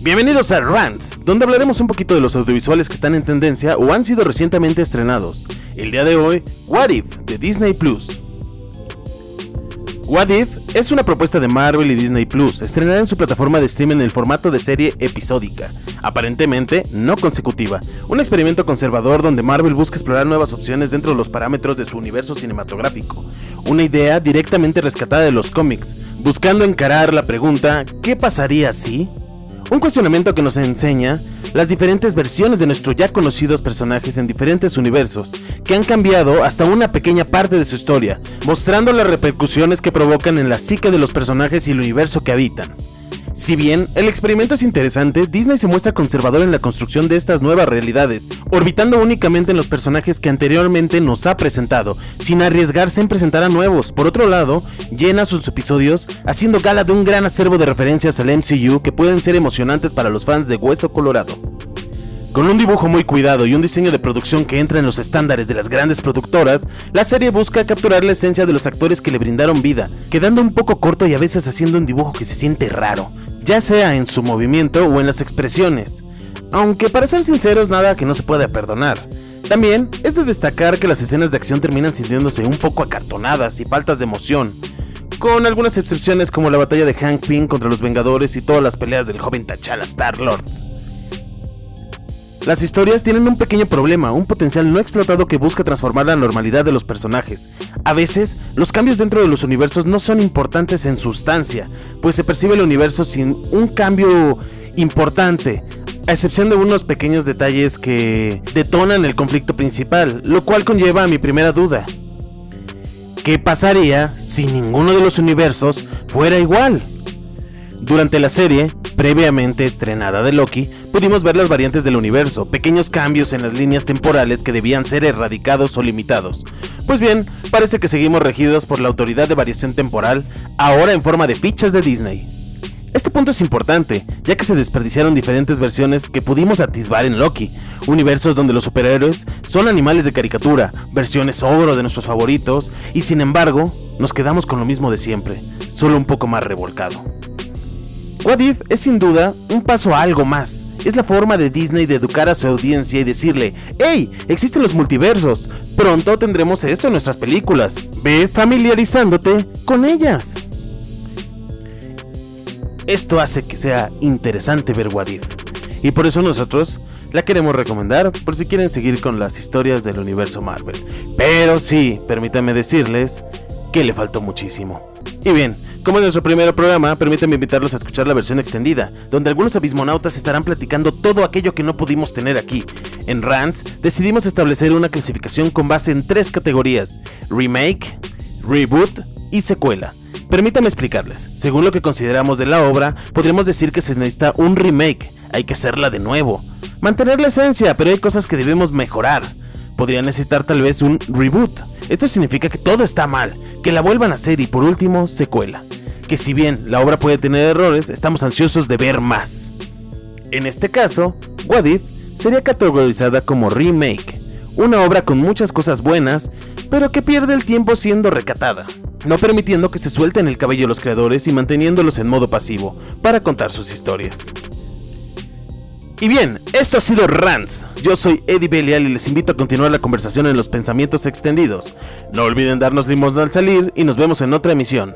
Bienvenidos a Rants, donde hablaremos un poquito de los audiovisuales que están en tendencia o han sido recientemente estrenados. El día de hoy, What If de Disney Plus. What If es una propuesta de Marvel y Disney Plus, estrenada en su plataforma de streaming en el formato de serie episódica, aparentemente no consecutiva, un experimento conservador donde Marvel busca explorar nuevas opciones dentro de los parámetros de su universo cinematográfico, una idea directamente rescatada de los cómics, buscando encarar la pregunta ¿qué pasaría si? Un cuestionamiento que nos enseña las diferentes versiones de nuestros ya conocidos personajes en diferentes universos, que han cambiado hasta una pequeña parte de su historia, mostrando las repercusiones que provocan en la psique de los personajes y el universo que habitan. Si bien el experimento es interesante, Disney se muestra conservador en la construcción de estas nuevas realidades, orbitando únicamente en los personajes que anteriormente nos ha presentado, sin arriesgarse en presentar a nuevos. Por otro lado, llena sus episodios haciendo gala de un gran acervo de referencias al MCU que pueden ser emocionantes para los fans de Hueso Colorado. Con un dibujo muy cuidado y un diseño de producción que entra en los estándares de las grandes productoras, la serie busca capturar la esencia de los actores que le brindaron vida, quedando un poco corto y a veces haciendo un dibujo que se siente raro, ya sea en su movimiento o en las expresiones. Aunque para ser sinceros nada que no se pueda perdonar. También es de destacar que las escenas de acción terminan sintiéndose un poco acartonadas y faltas de emoción, con algunas excepciones como la batalla de Hank Pym contra los Vengadores y todas las peleas del joven T'Challa Star-Lord. Las historias tienen un pequeño problema, un potencial no explotado que busca transformar la normalidad de los personajes. A veces, los cambios dentro de los universos no son importantes en sustancia, pues se percibe el universo sin un cambio importante, a excepción de unos pequeños detalles que detonan el conflicto principal, lo cual conlleva a mi primera duda. ¿Qué pasaría si ninguno de los universos fuera igual? Durante la serie, previamente estrenada de Loki, pudimos ver las variantes del universo, pequeños cambios en las líneas temporales que debían ser erradicados o limitados. Pues bien, parece que seguimos regidos por la autoridad de variación temporal, ahora en forma de fichas de Disney. Este punto es importante, ya que se desperdiciaron diferentes versiones que pudimos atisbar en Loki, universos donde los superhéroes son animales de caricatura, versiones ogro de nuestros favoritos, y sin embargo, nos quedamos con lo mismo de siempre, solo un poco más revolcado. What es sin duda un paso a algo más. Es la forma de Disney de educar a su audiencia y decirle, ¡Hey! Existen los multiversos. Pronto tendremos esto en nuestras películas. Ve familiarizándote con ellas. Esto hace que sea interesante ver What If. Y por eso nosotros la queremos recomendar por si quieren seguir con las historias del universo Marvel. Pero sí, permítanme decirles que le faltó muchísimo. Y bien, como en nuestro primer programa, permítanme invitarlos a escuchar la versión extendida, donde algunos abismonautas estarán platicando todo aquello que no pudimos tener aquí. En Rants decidimos establecer una clasificación con base en tres categorías: remake, reboot y secuela. Permítanme explicarles. Según lo que consideramos de la obra, podríamos decir que se necesita un remake, hay que hacerla de nuevo. Mantener la esencia, pero hay cosas que debemos mejorar. Podría necesitar tal vez un reboot. Esto significa que todo está mal, que la vuelvan a hacer y por último, secuela. Que si bien la obra puede tener errores, estamos ansiosos de ver más. En este caso, What sería categorizada como remake, una obra con muchas cosas buenas, pero que pierde el tiempo siendo recatada, no permitiendo que se suelten el cabello los creadores y manteniéndolos en modo pasivo para contar sus historias. Y bien, esto ha sido Rants. Yo soy Eddie Belial y les invito a continuar la conversación en los pensamientos extendidos. No olviden darnos limosna al salir y nos vemos en otra emisión.